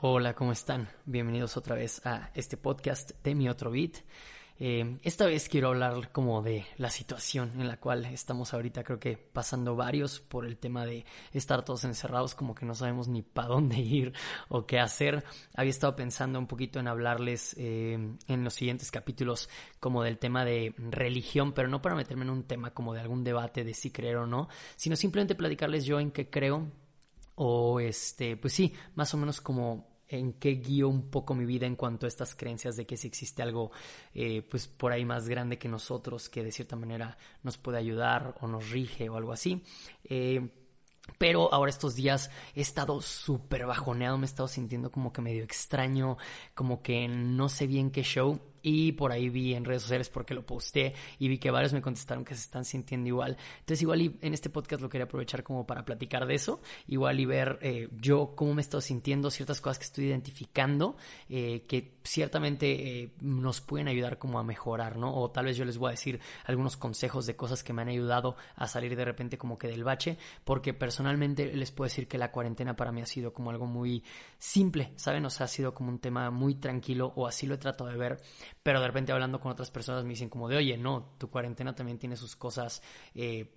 Hola, ¿cómo están? Bienvenidos otra vez a este podcast de Mi Otro Beat. Eh, esta vez quiero hablar como de la situación en la cual estamos ahorita, creo que pasando varios por el tema de estar todos encerrados, como que no sabemos ni para dónde ir o qué hacer. Había estado pensando un poquito en hablarles eh, en los siguientes capítulos como del tema de religión, pero no para meterme en un tema como de algún debate de si creer o no, sino simplemente platicarles yo en qué creo o este, pues sí, más o menos como en qué guío un poco mi vida en cuanto a estas creencias de que si existe algo eh, pues por ahí más grande que nosotros que de cierta manera nos puede ayudar o nos rige o algo así. Eh, pero ahora estos días he estado súper bajoneado, me he estado sintiendo como que medio extraño, como que no sé bien qué show y por ahí vi en redes sociales porque lo posté y vi que varios me contestaron que se están sintiendo igual. Entonces igual y en este podcast lo quería aprovechar como para platicar de eso, igual y ver eh, yo cómo me he estado sintiendo, ciertas cosas que estoy identificando, eh, que ciertamente eh, nos pueden ayudar como a mejorar, ¿no? O tal vez yo les voy a decir algunos consejos de cosas que me han ayudado a salir de repente como que del bache, porque personalmente les puedo decir que la cuarentena para mí ha sido como algo muy simple, ¿saben? O sea, ha sido como un tema muy tranquilo o así lo he tratado de ver pero de repente hablando con otras personas me dicen como de, oye, no, tu cuarentena también tiene sus cosas, eh,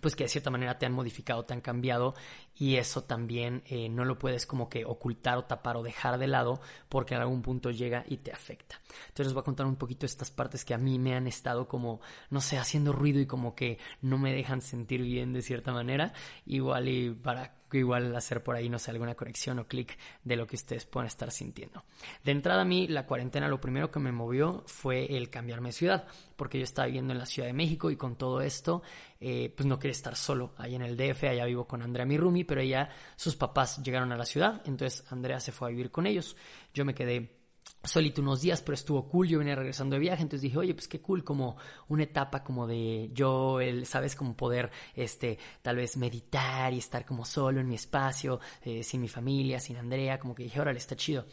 pues que de cierta manera te han modificado, te han cambiado y eso también eh, no lo puedes como que ocultar o tapar o dejar de lado porque en algún punto llega y te afecta. Entonces les voy a contar un poquito estas partes que a mí me han estado como, no sé, haciendo ruido y como que no me dejan sentir bien de cierta manera, igual y para igual hacer por ahí, no sé, alguna conexión o clic de lo que ustedes puedan estar sintiendo. De entrada a mí, la cuarentena lo primero que me movió fue el cambiarme de ciudad, porque yo estaba viviendo en la Ciudad de México y con todo esto, eh, pues no quería estar solo ahí en el DF, allá vivo con Andrea mi Rumi, pero ella, sus papás llegaron a la ciudad, entonces Andrea se fue a vivir con ellos, yo me quedé solito unos días, pero estuvo cool, yo venía regresando de viaje, entonces dije, oye, pues qué cool, como una etapa como de yo, el, sabes, como poder, este, tal vez meditar y estar como solo en mi espacio, eh, sin mi familia, sin Andrea, como que dije, órale, está chido.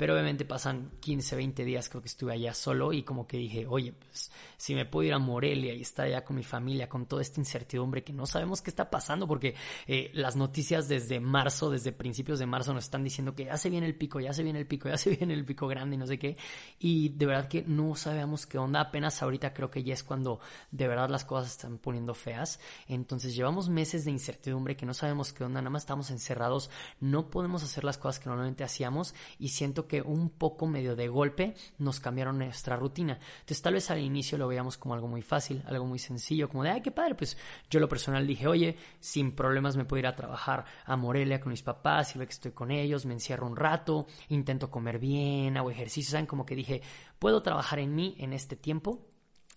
Pero obviamente pasan 15, 20 días, creo que estuve allá solo y como que dije, oye, pues si me puedo ir a Morelia y estar allá con mi familia, con toda esta incertidumbre que no sabemos qué está pasando, porque eh, las noticias desde marzo, desde principios de marzo nos están diciendo que ya se viene el pico, ya se viene el pico, ya se viene el pico grande y no sé qué. Y de verdad que no sabemos qué onda. Apenas ahorita creo que ya es cuando de verdad las cosas están poniendo feas. Entonces llevamos meses de incertidumbre que no sabemos qué onda, nada más estamos encerrados, no podemos hacer las cosas que normalmente hacíamos y siento que un poco medio de golpe nos cambiaron nuestra rutina. Entonces tal vez al inicio lo veíamos como algo muy fácil, algo muy sencillo, como de, ay, qué padre, pues yo lo personal dije, oye, sin problemas me puedo ir a trabajar a Morelia con mis papás y ve que estoy con ellos, me encierro un rato, intento comer bien, hago ejercicio, ¿saben? Como que dije, puedo trabajar en mí en este tiempo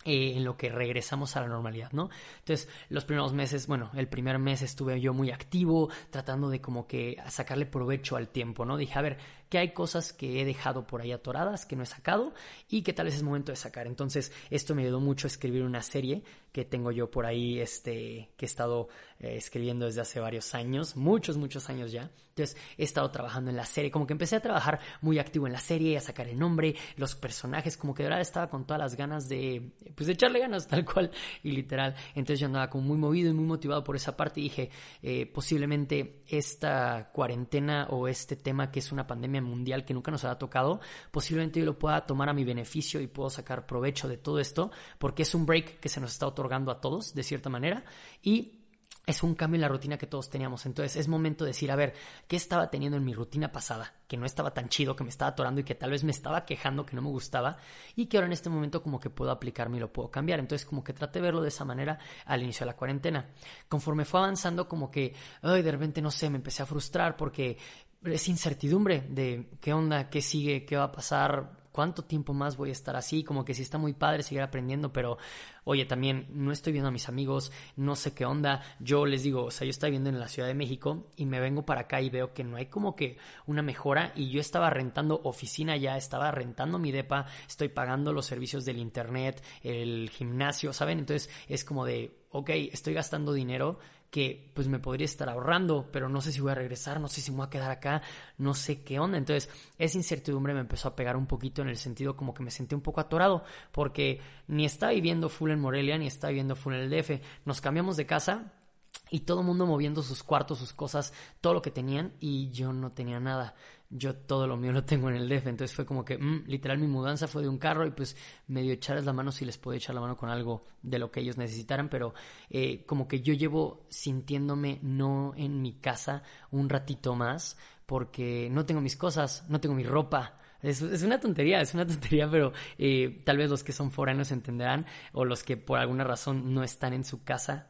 eh, en lo que regresamos a la normalidad, ¿no? Entonces, los primeros meses, bueno, el primer mes estuve yo muy activo, tratando de como que sacarle provecho al tiempo, ¿no? Dije, a ver, que hay cosas que he dejado por ahí atoradas, que no he sacado y que tal vez es momento de sacar. Entonces, esto me ayudó mucho a escribir una serie que tengo yo por ahí, este, que he estado eh, escribiendo desde hace varios años, muchos, muchos años ya. Entonces, he estado trabajando en la serie, como que empecé a trabajar muy activo en la serie, a sacar el nombre, los personajes, como que de verdad estaba con todas las ganas de, pues, echarle ganas, tal cual y literal. Entonces, yo andaba como muy movido y muy motivado por esa parte y dije, eh, posiblemente esta cuarentena o este tema que es una pandemia mundial que nunca nos ha tocado, posiblemente yo lo pueda tomar a mi beneficio y puedo sacar provecho de todo esto, porque es un break que se nos está otorgando a todos, de cierta manera, y es un cambio en la rutina que todos teníamos. Entonces es momento de decir, a ver, ¿qué estaba teniendo en mi rutina pasada? Que no estaba tan chido, que me estaba atorando y que tal vez me estaba quejando, que no me gustaba, y que ahora en este momento como que puedo aplicarme y lo puedo cambiar. Entonces como que traté de verlo de esa manera al inicio de la cuarentena. Conforme fue avanzando como que, ay, de repente no sé, me empecé a frustrar porque es incertidumbre de qué onda, qué sigue, qué va a pasar, cuánto tiempo más voy a estar así, como que sí está muy padre seguir aprendiendo, pero oye, también no estoy viendo a mis amigos, no sé qué onda, yo les digo, o sea, yo estaba viviendo en la Ciudad de México y me vengo para acá y veo que no hay como que una mejora y yo estaba rentando oficina ya, estaba rentando mi depa, estoy pagando los servicios del internet, el gimnasio, ¿saben? Entonces es como de, ok, estoy gastando dinero que pues me podría estar ahorrando, pero no sé si voy a regresar, no sé si me voy a quedar acá, no sé qué onda. Entonces, esa incertidumbre me empezó a pegar un poquito en el sentido como que me sentí un poco atorado, porque ni estaba viviendo full en Morelia, ni estaba viviendo full en el DF. Nos cambiamos de casa y todo el mundo moviendo sus cuartos, sus cosas, todo lo que tenían y yo no tenía nada yo todo lo mío lo tengo en el DF, entonces fue como que, mm, literal, mi mudanza fue de un carro y pues medio echarles la mano si les puedo echar la mano con algo de lo que ellos necesitaran, pero eh, como que yo llevo sintiéndome no en mi casa un ratito más porque no tengo mis cosas, no tengo mi ropa, es, una tontería, es una tontería, pero eh, tal vez los que son foráneos entenderán, o los que por alguna razón no están en su casa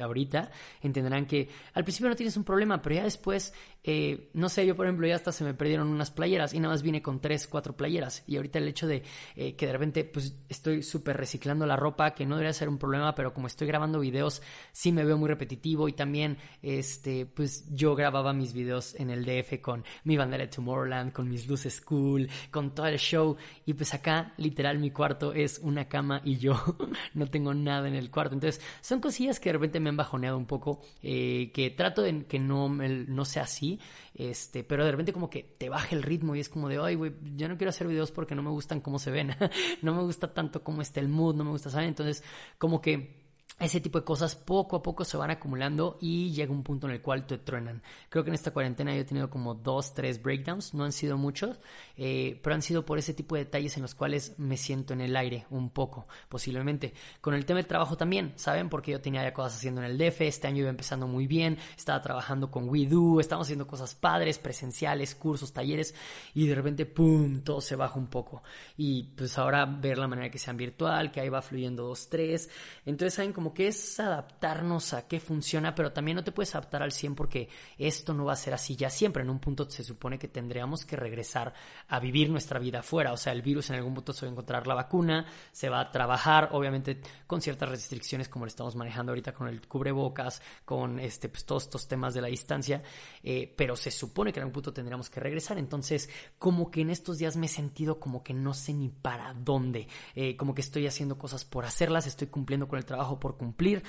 ahorita, entenderán que al principio no tienes un problema, pero ya después, eh, no sé, yo por ejemplo ya hasta se me perdieron unas playeras y nada más vine con tres, cuatro playeras. Y ahorita el hecho de eh, que de repente pues estoy súper reciclando la ropa, que no debería ser un problema, pero como estoy grabando videos, sí me veo muy repetitivo y también, este, pues yo grababa mis videos en el DF con mi bandera de Tomorrowland, con mis luces cool, con todo el show. Y pues acá, literal, mi cuarto es una cama y yo no tengo nada en el cuarto. Entonces, son cosillas que de repente me han bajoneado un poco, eh, que trato de que no, no sea así, este, pero de repente como que te baja el ritmo y es como de, ay, güey, yo no quiero hacer videos porque no me gustan cómo se ven, no me gusta tanto cómo está el mood, no me gusta, ¿saben? Entonces, como que ese tipo de cosas poco a poco se van acumulando y llega un punto en el cual te truenan. Creo que en esta cuarentena yo he tenido como dos, tres breakdowns, no han sido muchos, eh, pero han sido por ese tipo de detalles en los cuales me siento en el aire un poco, posiblemente. Con el tema del trabajo también, ¿saben? Porque yo tenía ya cosas haciendo en el DF, este año iba empezando muy bien, estaba trabajando con WeDo, estábamos haciendo cosas padres, presenciales, cursos, talleres, y de repente, ¡pum!, todo se baja un poco. Y pues ahora ver la manera que sean virtual, que ahí va fluyendo dos, tres. Entonces, ¿saben? Como que es adaptarnos a qué funciona, pero también no te puedes adaptar al 100 porque esto no va a ser así ya siempre. En un punto se supone que tendríamos que regresar a vivir nuestra vida afuera. O sea, el virus en algún punto se va a encontrar la vacuna, se va a trabajar, obviamente con ciertas restricciones como lo estamos manejando ahorita con el cubrebocas, con este, pues, todos estos temas de la distancia, eh, pero se supone que en algún punto tendríamos que regresar. Entonces, como que en estos días me he sentido como que no sé ni para dónde, eh, como que estoy haciendo cosas por hacerlas, estoy cumpliendo con el trabajo por cumplir,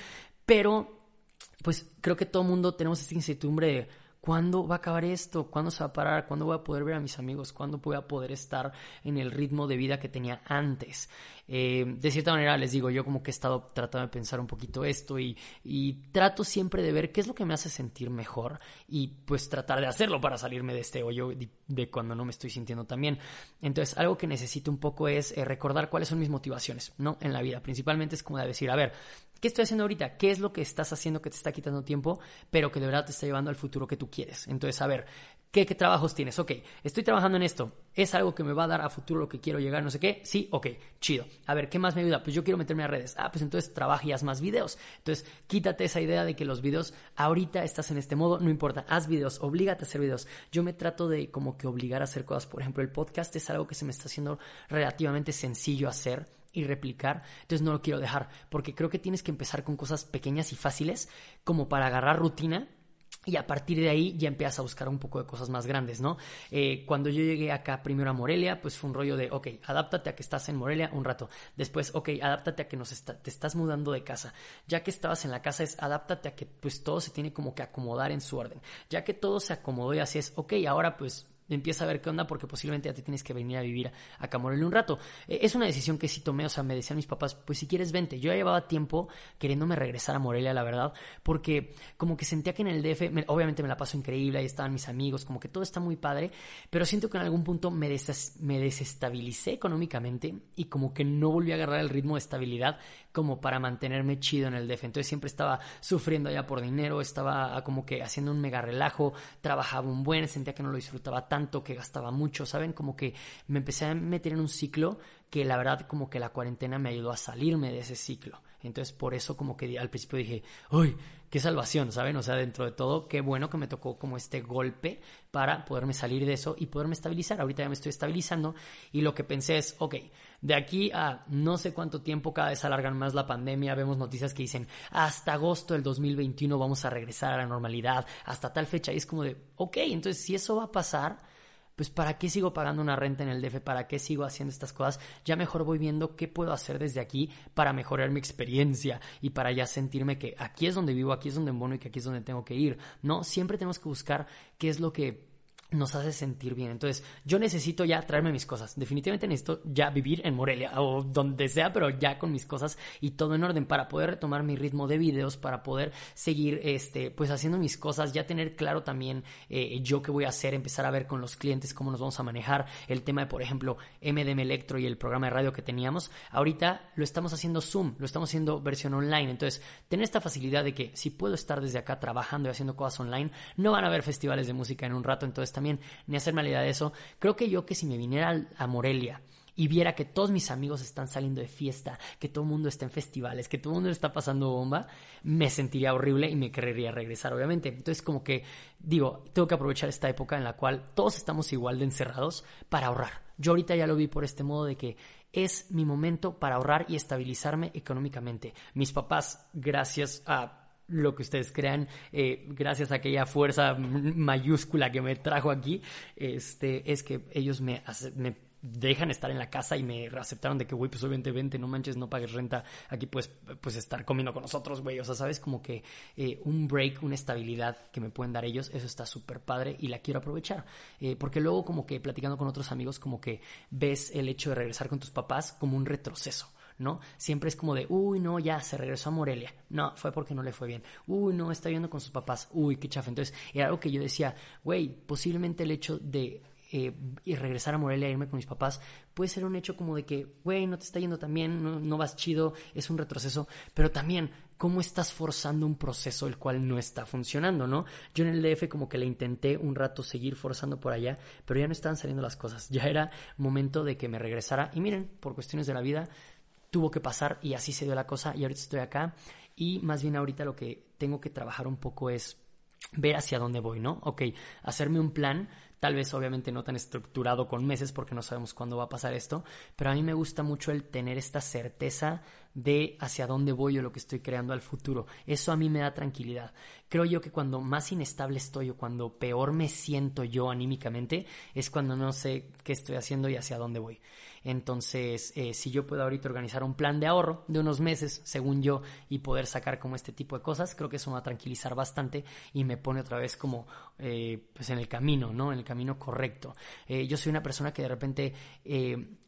pero pues creo que todo mundo tenemos esta incertidumbre de ¿Cuándo va a acabar esto? ¿Cuándo se va a parar? ¿Cuándo voy a poder ver a mis amigos? ¿Cuándo voy a poder estar en el ritmo de vida que tenía antes? Eh, de cierta manera, les digo, yo como que he estado tratando de pensar un poquito esto y, trato siempre de ver qué es lo que me hace sentir mejor y pues tratar de hacerlo para salirme de este hoyo de, cuando no me estoy sintiendo tan bien. Entonces, algo que necesito un poco es eh, recordar cuáles son mis motivaciones, ¿no? En la vida. Principalmente es como de decir, a ver, ¿Qué estoy haciendo ahorita? ¿Qué es lo que estás haciendo que te está quitando tiempo, pero que de verdad te está llevando al futuro que tú quieres? Entonces, a ver, ¿qué, trabajos tienes? Ok, estoy trabajando en esto. ¿Es algo que me va a dar a futuro lo que quiero llegar? No sé qué. Sí, ok, chido. A ver, ¿qué más me ayuda? Pues yo quiero meterme a redes. Ah, pues entonces trabaja y haz más videos. Entonces, quítate esa idea de que los videos, ahorita estás en este modo, no importa, haz videos, oblígate a hacer videos. Yo me trato de como que obligar a hacer cosas. Por ejemplo, el podcast es algo que se me está haciendo relativamente sencillo hacer y replicar, entonces no lo quiero dejar, porque creo que tienes que empezar con cosas pequeñas y fáciles como para agarrar rutina y a partir de ahí ya empiezas a buscar un poco de cosas más grandes, ¿no? Eh, cuando yo llegué acá primero a Morelia, pues fue un rollo de, ok, adáptate a que estás en Morelia un rato. Después, ok, adáptate a que nos te estás mudando de casa. Ya que estabas en la casa es, adáptate a que pues todo se tiene como que acomodar en su orden. Ya que todo se acomodó y así es, ok, ahora pues empieza a ver qué onda porque posiblemente ya te tienes que venir a vivir a Camorelia un rato. Eh, es una decisión que sí tomé, o sea, me decían mis papás, pues si quieres vente. Yo ya llevaba tiempo queriéndome regresar a Morelia, la verdad, porque como que sentía que en el DF, obviamente me la paso increíble, ahí estaban mis amigos, como que todo está muy padre, pero siento que en algún punto me, me desestabilicé económicamente y como que no volví a agarrar el ritmo de estabilidad como para mantenerme chido en el DF. Entonces siempre estaba sufriendo allá por dinero, estaba como que haciendo un mega relajo, trabajaba un buen, sentía que no lo disfrutaba tanto, que gastaba mucho, ¿saben? Como que me empecé a meter en un ciclo que la verdad como que la cuarentena me ayudó a salirme de ese ciclo. Entonces por eso como que al principio dije, uy, qué salvación, ¿saben? O sea, dentro de todo, qué bueno que me tocó como este golpe para poderme salir de eso y poderme estabilizar. Ahorita ya me estoy estabilizando y lo que pensé es, ok, de aquí a no sé cuánto tiempo cada vez alargan más la pandemia, vemos noticias que dicen hasta agosto del 2021 vamos a regresar a la normalidad, hasta tal fecha y es como de, ok, entonces si eso va a pasar, pues ¿para qué sigo pagando una renta en el DF? ¿Para qué sigo haciendo estas cosas? Ya mejor voy viendo qué puedo hacer desde aquí para mejorar mi experiencia y para ya sentirme que aquí es donde vivo, aquí es donde mono y que aquí es donde tengo que ir. No, siempre tenemos que buscar qué es lo que nos hace sentir bien. Entonces, yo necesito ya traerme mis cosas. Definitivamente necesito ya vivir en Morelia o donde sea, pero ya con mis cosas y todo en orden para poder retomar mi ritmo de videos, para poder seguir, este, pues haciendo mis cosas, ya tener claro también eh, yo qué voy a hacer, empezar a ver con los clientes cómo nos vamos a manejar, el tema de, por ejemplo, MDM Electro y el programa de radio que teníamos. Ahorita lo estamos haciendo Zoom, lo estamos haciendo versión online. Entonces, tener esta facilidad de que si puedo estar desde acá trabajando y haciendo cosas online, no van a haber festivales de música en un rato, entonces también ni hacerme la idea de eso. Creo que yo que si me viniera a Morelia y viera que todos mis amigos están saliendo de fiesta, que todo el mundo está en festivales, que todo el mundo está pasando bomba, me sentiría horrible y me querría regresar, obviamente. Entonces, como que digo, tengo que aprovechar esta época en la cual todos estamos igual de encerrados para ahorrar. Yo ahorita ya lo vi por este modo de que es mi momento para ahorrar y estabilizarme económicamente. Mis papás, gracias a lo que ustedes crean, eh, gracias a aquella fuerza mayúscula que me trajo aquí, este, es que ellos me, dejan estar en la casa y me aceptaron de que, güey, pues obviamente vente, no manches, no pagues renta, aquí pues, pues estar comiendo con nosotros, güey, o sea, sabes, como que eh, un break, una estabilidad que me pueden dar ellos, eso está súper padre y la quiero aprovechar, eh, porque luego como que platicando con otros amigos, como que ves el hecho de regresar con tus papás como un retroceso. ¿No? Siempre es como de, uy, no, ya se regresó a Morelia. No, fue porque no le fue bien. Uy, no, está viendo con sus papás. Uy, qué chafa. Entonces, era algo que yo decía, güey, posiblemente el hecho de eh, regresar a Morelia irme con mis papás, puede ser un hecho como de que, güey, no te está yendo tan bien, no, no, vas chido, es un retroceso, pero también, ¿cómo estás forzando un proceso el cual no está funcionando, no? Yo en el DF como que le intenté un rato seguir forzando por allá, pero ya no estaban saliendo las cosas, ya era momento de que me regresara y miren, por cuestiones de la vida, tuvo que pasar y así se dio la cosa y ahorita estoy acá y más bien ahorita lo que tengo que trabajar un poco es ver hacia dónde voy, ¿no? Ok, hacerme un plan, tal vez obviamente no tan estructurado con meses porque no sabemos cuándo va a pasar esto, pero a mí me gusta mucho el tener esta certeza de hacia dónde voy o lo que estoy creando al futuro. Eso a mí me da tranquilidad. Creo yo que cuando más inestable estoy o cuando peor me siento yo anímicamente es cuando no sé qué estoy haciendo y hacia dónde voy. Entonces, eh, si yo puedo ahorita organizar un plan de ahorro de unos meses, según yo, y poder sacar como este tipo de cosas, creo que eso me va a tranquilizar bastante y me pone otra vez como eh, pues en el camino, ¿no? En el camino correcto. Eh, yo soy una persona que de repente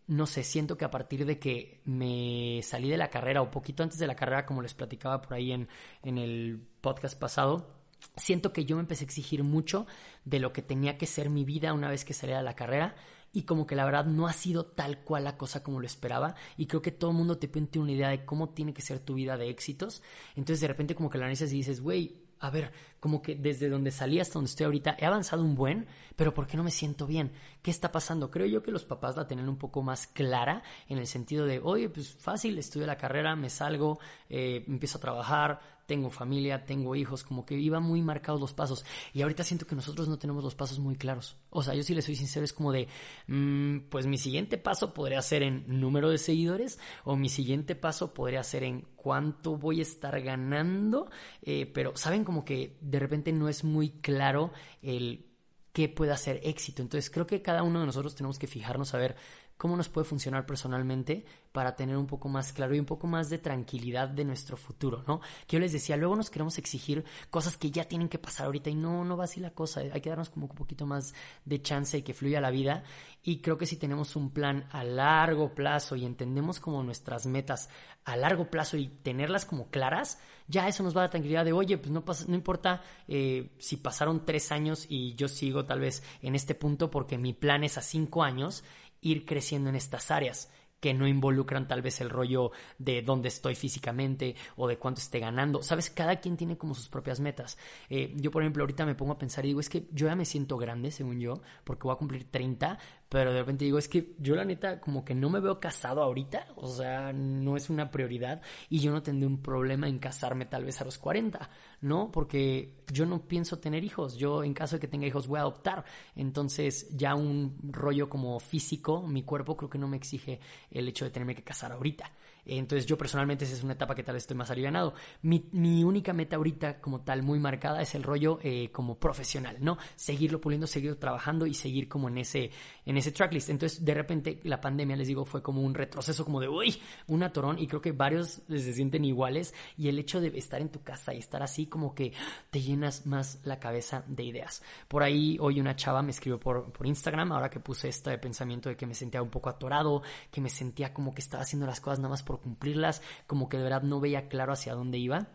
no sé, siento que a partir de que me salí de la carrera o poquito antes de la carrera, como les platicaba por ahí en, en el podcast pasado, siento que yo me empecé a exigir mucho de lo que tenía que ser mi vida una vez que salía de la carrera y como que la verdad no ha sido tal cual la cosa como lo esperaba y creo que todo el mundo te pinta una idea de cómo tiene que ser tu vida de éxitos. Entonces de repente como que la analizas y dices, güey, a ver, como que desde donde salí hasta donde estoy ahorita he avanzado un buen, pero ¿por qué no me siento bien? ¿Qué está pasando? Creo yo que los papás la tienen un poco más clara en el sentido de, oye, pues fácil, estudio la carrera, me salgo, eh, empiezo a trabajar, tengo familia, tengo hijos, como que iban muy marcados los pasos. Y ahorita siento que nosotros no tenemos los pasos muy claros. O sea, yo sí les soy sincero, es como de, mm, pues mi siguiente paso podría ser en número de seguidores o mi siguiente paso podría ser en cuánto voy a estar ganando. Eh, pero, ¿saben? Como que de repente no es muy claro el qué puede hacer éxito. Entonces creo que cada uno de nosotros tenemos que fijarnos a ver cómo nos puede funcionar personalmente para tener un poco más claro y un poco más de tranquilidad de nuestro futuro, ¿no? Que yo les decía, luego nos queremos exigir cosas que ya tienen que pasar ahorita y no, no va así la cosa, hay que darnos como un poquito más de chance y que fluya la vida y creo que si tenemos un plan a largo plazo y entendemos como nuestras metas a largo plazo y tenerlas como claras, ya eso nos va a dar tranquilidad de, oye, pues no, pasa, no importa eh, si pasaron tres años y yo sigo tal vez en este punto porque mi plan es a cinco años ir creciendo en estas áreas que no involucran tal vez el rollo de dónde estoy físicamente o de cuánto esté ganando. Sabes, cada quien tiene como sus propias metas. Eh, yo, por ejemplo, ahorita me pongo a pensar y digo, es que yo ya me siento grande, según yo, porque voy a cumplir 30, pero de repente digo, es que yo la neta como que no me veo casado ahorita, o sea, no es una prioridad y yo no tendré un problema en casarme tal vez a los 40, ¿no? Porque yo no pienso tener hijos, yo en caso de que tenga hijos voy a adoptar, entonces ya un rollo como físico, mi cuerpo creo que no me exige el hecho de tenerme que casar ahorita. Entonces yo personalmente esa es una etapa que tal vez estoy más alivianado. Mi, mi única meta ahorita como tal muy marcada es el rollo eh, como profesional, ¿no? Seguirlo puliendo, seguir trabajando y seguir como en ese, en ese tracklist. Entonces de repente la pandemia, les digo, fue como un retroceso, como de, uy, un atorón y creo que varios se sienten iguales y el hecho de estar en tu casa y estar así como que te llenas más la cabeza de ideas. Por ahí hoy una chava me escribió por, por Instagram, ahora que puse este pensamiento de que me sentía un poco atorado, que me sentía como que estaba haciendo las cosas nada más por cumplirlas, como que de verdad no veía claro hacia dónde iba.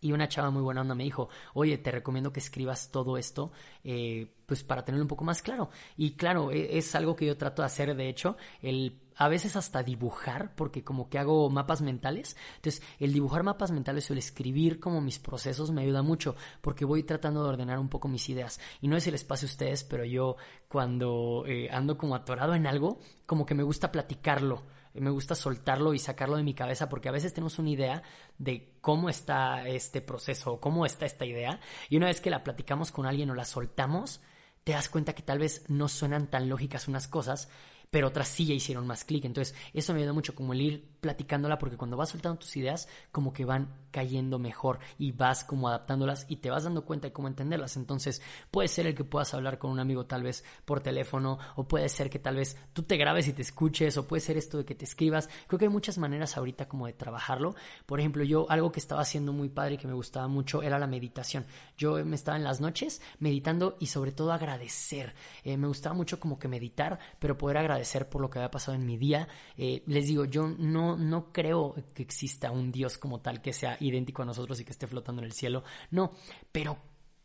Y una chava muy buena onda me dijo, oye, te recomiendo que escribas todo esto, eh, pues para tenerlo un poco más claro. Y claro, e, es algo que yo trato de hacer, de hecho, el a veces hasta dibujar, porque como que hago mapas mentales. Entonces, el dibujar mapas mentales o el escribir como mis procesos me ayuda mucho, porque voy tratando de ordenar un poco mis ideas. Y no es el espacio a ustedes, pero yo cuando eh, ando como atorado en algo, como que me gusta platicarlo me gusta soltarlo y sacarlo de mi cabeza porque a veces tenemos una idea de cómo está este proceso cómo está esta idea y una vez que la platicamos con alguien o la soltamos, te das cuenta que tal vez no suenan tan lógicas unas cosas, pero otras sí ya hicieron más clic. Entonces, eso me ayuda mucho como el ir platicándola porque cuando vas soltando tus ideas, como que van cayendo mejor y vas como adaptándolas y te vas dando cuenta de cómo entenderlas. Entonces, puede ser el que puedas hablar con un amigo tal vez por teléfono o puede ser que tal vez tú te grabes y te escuches o puede ser esto de que te escribas. Creo que hay muchas maneras ahorita como de trabajarlo. Por ejemplo, yo algo que estaba haciendo muy padre y que me gustaba mucho era la meditación. Yo me estaba en las noches meditando y sobre todo agradecer. Eh, me gustaba mucho como que meditar, pero poder agradecer por lo que había pasado en mi día. Eh, les digo, yo no no, creo que exista un Dios como tal que sea idéntico a nosotros y que esté flotando en el cielo. No, pero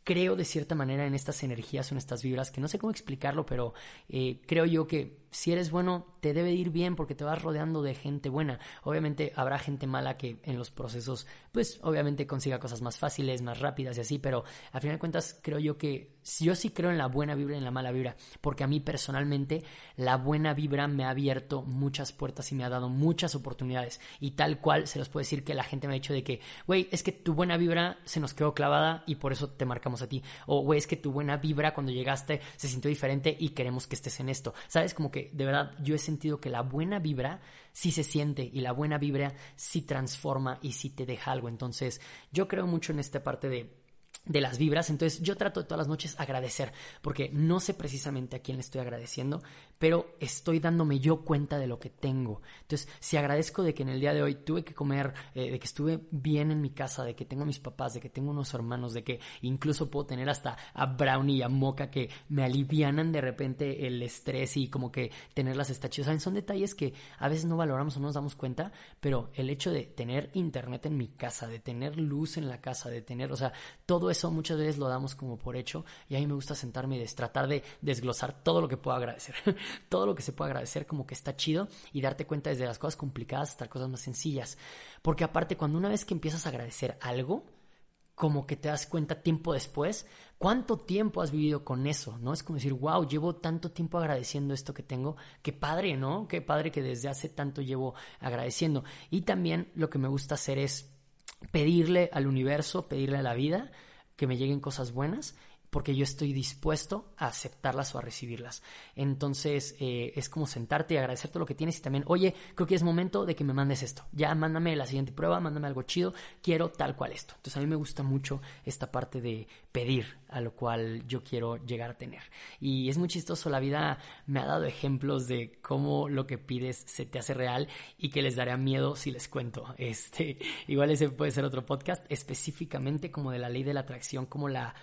creo de cierta manera en estas energías o en estas vibras que no sé cómo explicarlo, pero eh, creo yo que si eres bueno, te debe ir bien porque te vas rodeando de gente buena. Obviamente habrá gente mala que en los procesos, pues obviamente consiga cosas más fáciles, más rápidas y así, pero al final de cuentas creo yo que yo sí creo en la buena vibra y en la mala vibra, porque a mí personalmente la buena vibra me ha abierto muchas puertas y me ha dado muchas oportunidades. Y tal cual se los puedo decir que la gente me ha dicho de que, güey, es que tu buena vibra se nos quedó clavada y por eso te marcamos a ti. O, güey, es que tu buena vibra cuando llegaste se sintió diferente y queremos que estés en esto. ¿Sabes? Como que de verdad yo he sentido que la buena vibra sí se siente y la buena vibra sí transforma y sí te deja algo. Entonces yo creo mucho en esta parte de de las vibras. Entonces yo trato de todas las noches agradecer, porque no sé precisamente a quién le estoy agradeciendo, pero estoy dándome yo cuenta de lo que tengo. Entonces, si agradezco de que en el día de hoy tuve que comer, eh, de que estuve bien en mi casa, de que tengo a mis papás, de que tengo unos hermanos, de que incluso puedo tener hasta a Brownie y a Moca que me alivianan de repente el estrés y como que tenerlas está chido. son detalles que a veces no valoramos o no nos damos cuenta, pero el hecho de tener internet en mi casa, de tener luz en la casa, de tener, o sea, todo eso muchas veces lo damos como por hecho y a mí me gusta sentarme y tratar de desglosar todo lo que puedo agradecer. todo lo que se puede agradecer como que está chido y darte cuenta desde las cosas complicadas hasta cosas más sencillas. Porque aparte, cuando una vez que empiezas a agradecer algo, como que te das cuenta tiempo después, cuánto tiempo has vivido con eso, ¿no? Es como decir, wow, llevo tanto tiempo agradeciendo esto que tengo, qué padre, ¿no? Qué padre que desde hace tanto llevo agradeciendo. Y también lo que me gusta hacer es pedirle al universo, pedirle a la vida que me lleguen cosas buenas porque yo estoy dispuesto a aceptarlas o a recibirlas. Entonces eh, es como sentarte y agradecer todo lo que tienes y también, oye, creo que es momento de que me mandes esto. Ya mándame la siguiente prueba, mándame algo chido, quiero tal cual esto. Entonces a mí me gusta mucho esta parte de pedir a lo cual yo quiero llegar a tener. Y es muy chistoso, la vida me ha dado ejemplos de cómo lo que pides se te hace real y que les daría miedo si les cuento. Este, igual ese puede ser otro podcast específicamente como de la ley de la atracción, como la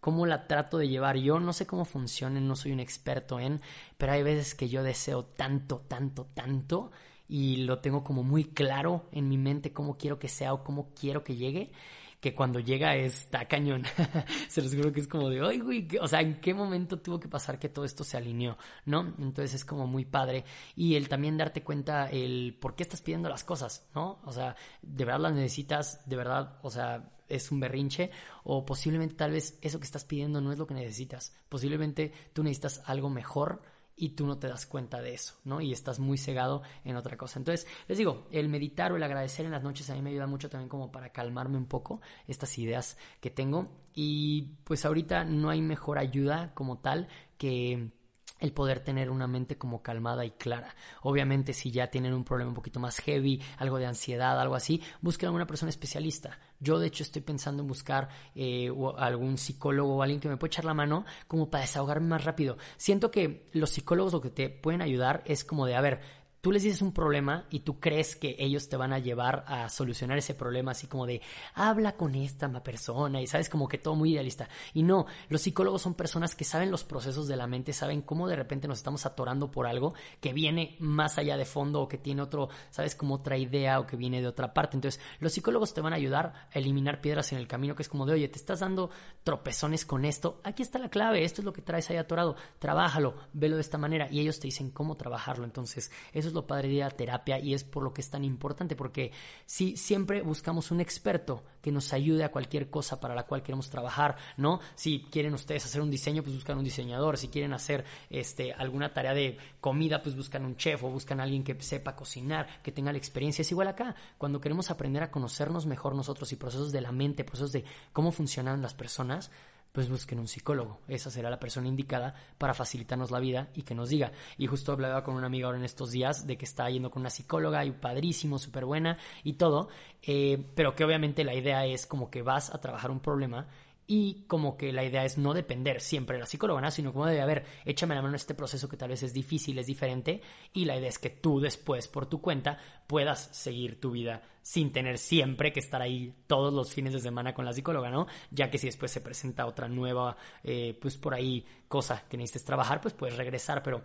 cómo la trato de llevar. Yo no sé cómo funciona, no soy un experto en, pero hay veces que yo deseo tanto, tanto, tanto y lo tengo como muy claro en mi mente cómo quiero que sea o cómo quiero que llegue que cuando llega está cañón. se los juro que es como de, ay, güey, o sea, ¿en qué momento tuvo que pasar que todo esto se alineó? ¿No? Entonces es como muy padre. Y el también darte cuenta el por qué estás pidiendo las cosas, ¿no? O sea, de verdad las necesitas, de verdad, o sea, es un berrinche o posiblemente tal vez eso que estás pidiendo no es lo que necesitas. Posiblemente tú necesitas algo mejor y tú no te das cuenta de eso, ¿no? Y estás muy cegado en otra cosa. Entonces, les digo, el meditar o el agradecer en las noches a mí me ayuda mucho también como para calmarme un poco estas ideas que tengo. Y pues ahorita no hay mejor ayuda como tal que el poder tener una mente como calmada y clara. Obviamente si ya tienen un problema un poquito más heavy, algo de ansiedad, algo así, busquen a una persona especialista. Yo de hecho estoy pensando en buscar eh, algún psicólogo o alguien que me pueda echar la mano como para desahogarme más rápido. Siento que los psicólogos lo que te pueden ayudar es como de, a ver, tú les dices un problema y tú crees que ellos te van a llevar a solucionar ese problema así como de habla con esta persona y sabes como que todo muy idealista. Y no, los psicólogos son personas que saben los procesos de la mente, saben cómo de repente nos estamos atorando por algo que viene más allá de fondo o que tiene otro, sabes, como otra idea o que viene de otra parte. Entonces, los psicólogos te van a ayudar a eliminar piedras en el camino, que es como de, oye, te estás dando tropezones con esto, aquí está la clave, esto es lo que traes ahí atorado, trabájalo, velo de esta manera y ellos te dicen cómo trabajarlo. Entonces, eso es lo padre de la terapia y es por lo que es tan importante, porque si siempre buscamos un experto que nos ayude a cualquier cosa para la cual queremos trabajar, ¿no? Si quieren ustedes hacer un diseño, pues buscan un diseñador, si quieren hacer este, alguna tarea de comida, pues buscan un chef o buscan a alguien que sepa cocinar, que tenga la experiencia. Es igual acá, cuando queremos aprender a conocernos mejor nosotros y procesos de la mente, procesos de cómo funcionan las personas, pues busquen un psicólogo. Esa será la persona indicada para facilitarnos la vida y que nos diga. Y justo hablaba con una amiga ahora en estos días de que está yendo con una psicóloga y padrísimo, súper buena y todo, eh, pero que obviamente la idea es como que vas a trabajar un problema y como que la idea es no depender siempre de la psicóloga, sino como debe haber, échame la mano en este proceso que tal vez es difícil, es diferente, y la idea es que tú después, por tu cuenta, puedas seguir tu vida sin tener siempre que estar ahí todos los fines de semana con la psicóloga, ¿no? Ya que si después se presenta otra nueva, eh, pues por ahí cosa que necesites trabajar, pues puedes regresar, pero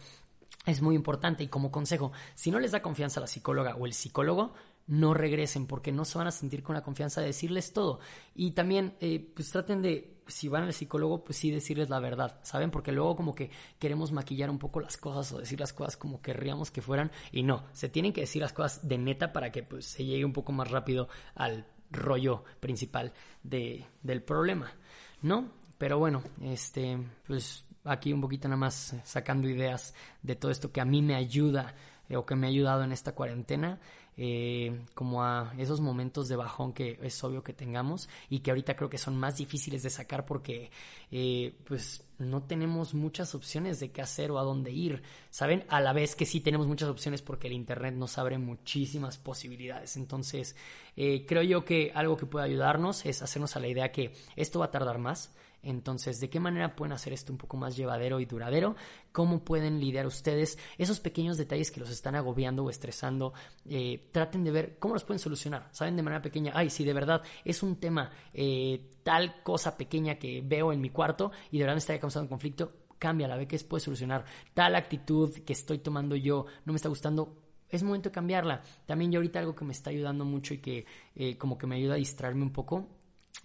es muy importante y como consejo, si no les da confianza a la psicóloga o el psicólogo, no regresen porque no se van a sentir con la confianza de decirles todo. Y también, eh, pues traten de, si van al psicólogo, pues sí decirles la verdad, ¿saben? Porque luego como que queremos maquillar un poco las cosas o decir las cosas como querríamos que fueran y no, se tienen que decir las cosas de neta para que pues se llegue un poco más rápido al rollo principal de, del problema, ¿no? Pero bueno, este, pues aquí un poquito nada más sacando ideas de todo esto que a mí me ayuda eh, o que me ha ayudado en esta cuarentena. Eh, como a esos momentos de bajón que es obvio que tengamos y que ahorita creo que son más difíciles de sacar porque eh, pues no tenemos muchas opciones de qué hacer o a dónde ir, ¿saben? A la vez que sí tenemos muchas opciones porque el Internet nos abre muchísimas posibilidades. Entonces, eh, creo yo que algo que puede ayudarnos es hacernos a la idea que esto va a tardar más, entonces, ¿de qué manera pueden hacer esto un poco más llevadero y duradero? ¿Cómo pueden lidiar ustedes esos pequeños detalles que los están agobiando o estresando? Eh, traten de ver cómo los pueden solucionar. ¿Saben? De manera pequeña, ay, si de verdad es un tema, eh, tal cosa pequeña que veo en mi cuarto y de verdad me está causando un conflicto, cámbiala, ve que puede solucionar. Tal actitud que estoy tomando yo no me está gustando, es momento de cambiarla. También yo ahorita algo que me está ayudando mucho y que eh, como que me ayuda a distraerme un poco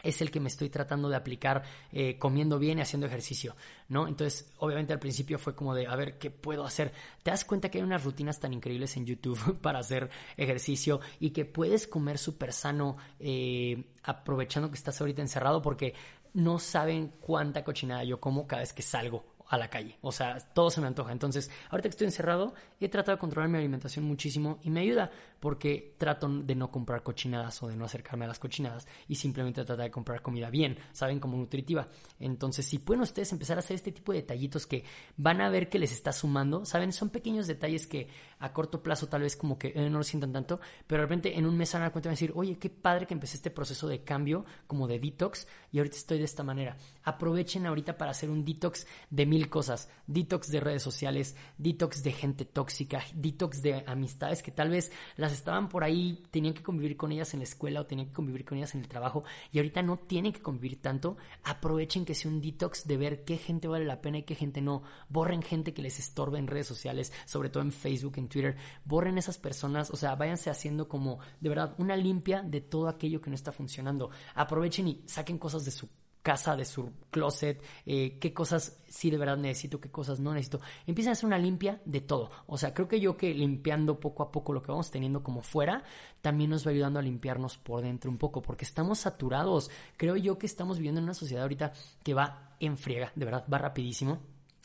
es el que me estoy tratando de aplicar eh, comiendo bien y haciendo ejercicio, ¿no? Entonces, obviamente al principio fue como de, a ver, ¿qué puedo hacer? Te das cuenta que hay unas rutinas tan increíbles en YouTube para hacer ejercicio y que puedes comer súper sano eh, aprovechando que estás ahorita encerrado porque no saben cuánta cochinada yo como cada vez que salgo a la calle. O sea, todo se me antoja. Entonces, ahorita que estoy encerrado, he tratado de controlar mi alimentación muchísimo y me ayuda porque trato de no comprar cochinadas o de no acercarme a las cochinadas y simplemente tratar de comprar comida bien, saben, como nutritiva. Entonces, si pueden ustedes empezar a hacer este tipo de detallitos que van a ver que les está sumando, saben, son pequeños detalles que a corto plazo tal vez como que eh, no lo sientan tanto, pero de repente en un mes van a dar cuenta y van a decir, oye, qué padre que empecé este proceso de cambio, como de detox, y ahorita estoy de esta manera. Aprovechen ahorita para hacer un detox de mil cosas, detox de redes sociales, detox de gente tóxica, detox de amistades que tal vez las estaban por ahí, tenían que convivir con ellas en la escuela o tenían que convivir con ellas en el trabajo, y ahorita no tienen que convivir tanto, aprovechen que sea un detox de ver qué gente vale la pena y qué gente no, borren gente que les estorba en redes sociales, sobre todo en Facebook, en Twitter, borren esas personas, o sea, váyanse haciendo como de verdad una limpia de todo aquello que no está funcionando. Aprovechen y saquen cosas de su casa, de su closet, eh, qué cosas sí de verdad necesito, qué cosas no necesito. Empiecen a hacer una limpia de todo. O sea, creo que yo que limpiando poco a poco lo que vamos teniendo como fuera, también nos va ayudando a limpiarnos por dentro un poco, porque estamos saturados. Creo yo que estamos viviendo en una sociedad ahorita que va en friega, de verdad, va rapidísimo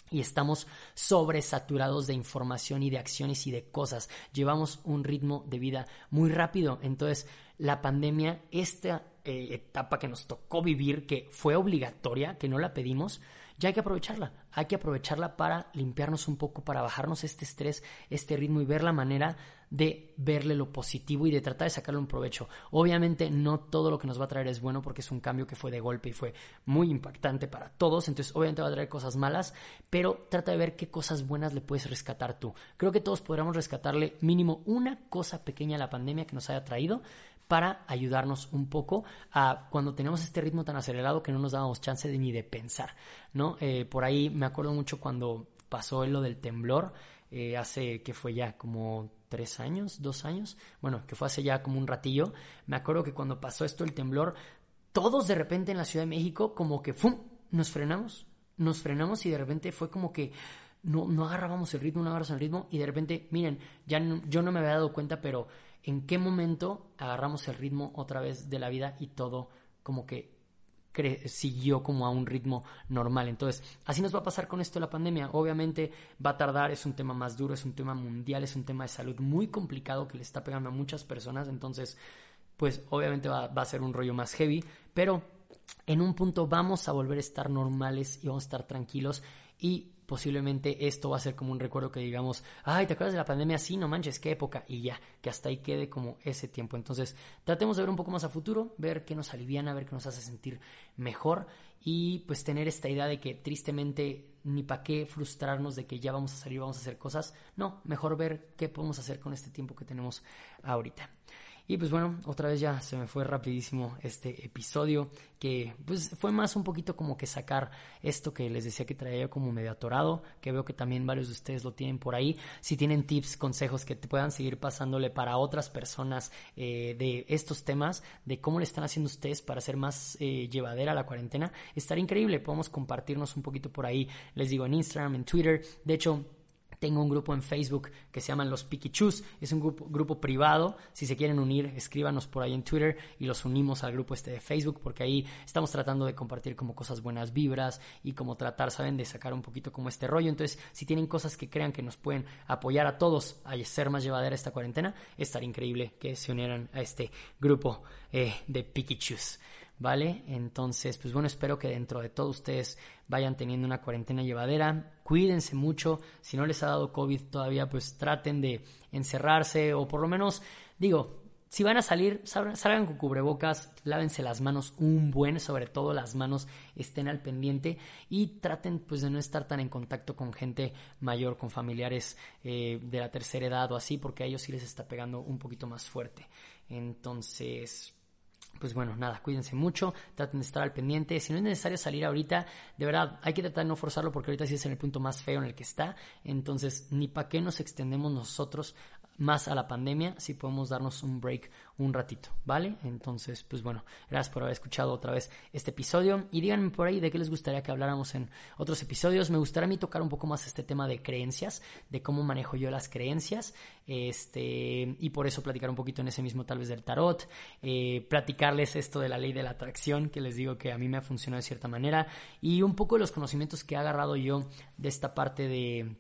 y estamos sobresaturados de información y de acciones y de cosas. Llevamos un ritmo de vida muy rápido. Entonces, la pandemia, esta eh, etapa que nos tocó vivir, que fue obligatoria, que no la pedimos, ya hay que aprovecharla. Hay que aprovecharla para limpiarnos un poco, para bajarnos este estrés, este ritmo y ver la manera de verle lo positivo y de tratar de sacarle un provecho. Obviamente no todo lo que nos va a traer es bueno porque es un cambio que fue de golpe y fue muy impactante para todos, entonces obviamente va a traer cosas malas, pero trata de ver qué cosas buenas le puedes rescatar tú. Creo que todos podríamos rescatarle mínimo una cosa pequeña a la pandemia que nos haya traído para ayudarnos un poco a cuando tenemos este ritmo tan acelerado que no nos dábamos chance de, ni de pensar, ¿no? Eh, por ahí me acuerdo mucho cuando pasó lo del temblor, eh, hace que fue ya como tres años, dos años, bueno, que fue hace ya como un ratillo, me acuerdo que cuando pasó esto el temblor, todos de repente en la Ciudad de México como que ¡fum! nos frenamos, nos frenamos y de repente fue como que no, no agarrábamos el ritmo, no agarramos el ritmo y de repente, miren, ya yo no me había dado cuenta, pero en qué momento agarramos el ritmo otra vez de la vida y todo como que siguió como a un ritmo normal. Entonces, así nos va a pasar con esto de la pandemia. Obviamente va a tardar, es un tema más duro, es un tema mundial, es un tema de salud muy complicado que le está pegando a muchas personas. Entonces, pues obviamente va, a ser un rollo más heavy, pero en un punto vamos a volver a estar normales y vamos a estar tranquilos y posiblemente esto va a ser como un recuerdo que digamos, ay, ¿te acuerdas de la pandemia? Sí, no manches, qué época, y ya, que hasta ahí quede como ese tiempo. Entonces, tratemos de ver un poco más a futuro, ver qué nos aliviana, ver qué nos hace sentir mejor y pues tener esta idea de que tristemente ni para qué frustrarnos de que ya vamos a salir, vamos a hacer cosas. No, mejor ver qué podemos hacer con este tiempo que tenemos ahorita. Y pues bueno, otra vez ya se me fue rapidísimo este episodio que pues fue más un poquito como que sacar esto que les decía que traía como medio atorado, que veo que también varios de ustedes lo tienen por ahí. Si tienen tips, consejos que te puedan seguir pasándole para otras personas eh, de estos temas, de cómo le están haciendo ustedes para hacer más eh, llevadera la cuarentena, estaría increíble. Podemos compartirnos un poquito por ahí, les digo en Instagram, en Twitter. De hecho, tengo un grupo en Facebook que se llaman Los Piquichus. Es un grupo, privado. Si se quieren unir, escríbanos por ahí en Twitter y los unimos al grupo este de Facebook porque ahí estamos tratando de compartir como cosas buenas vibras y como tratar, ¿saben?, de sacar un poquito como este rollo. Entonces, si tienen cosas que crean que nos pueden apoyar a todos a ser más llevadera esta cuarentena, estaría increíble que se unieran a este grupo eh, de Piquichus. ¿Vale? Entonces, pues bueno, espero que dentro de todo ustedes vayan teniendo una cuarentena llevadera, cuídense mucho, si no les ha dado COVID todavía, pues traten de encerrarse o por lo menos, digo, si van a salir, salgan con cubrebocas, lávense las manos un buen, sobre todo las manos estén al pendiente y traten pues de no estar tan en contacto con gente mayor, con familiares eh, de la tercera edad o así, porque a ellos sí les está pegando un poquito más fuerte. Entonces, pues bueno, nada, cuídense mucho, traten de estar al pendiente. Si no es necesario salir ahorita, de verdad, hay que tratar de no forzarlo porque ahorita sí es en el punto más feo en el que está. Entonces, ni para qué nos extendemos nosotros más a la pandemia si podemos darnos un break un ratito, ¿vale? Entonces, pues bueno, gracias por haber escuchado otra vez este episodio y díganme por ahí de qué les gustaría que habláramos en otros episodios. Me gustaría a mí tocar un poco más este tema de creencias, de cómo manejo yo las creencias, este, y por eso platicar un poquito en ese mismo tal vez del tarot, eh, platicarles esto de la ley de la atracción, que les digo que a mí me ha funcionado de cierta manera, y un poco de los conocimientos que he agarrado yo de esta parte de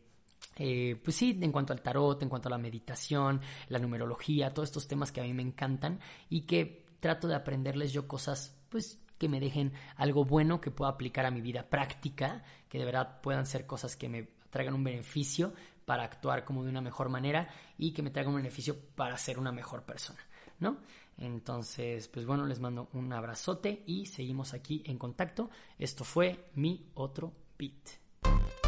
eh, pues sí, en cuanto al tarot, en cuanto a la meditación, la numerología, todos estos temas que a mí me encantan y que trato de aprenderles yo cosas, pues que me dejen algo bueno que pueda aplicar a mi vida práctica, que de verdad puedan ser cosas que me traigan un beneficio para actuar como de una mejor manera y que me traigan un beneficio para ser una mejor persona, ¿no? Entonces, pues bueno, les mando un abrazote y seguimos aquí en contacto. Esto fue mi otro beat.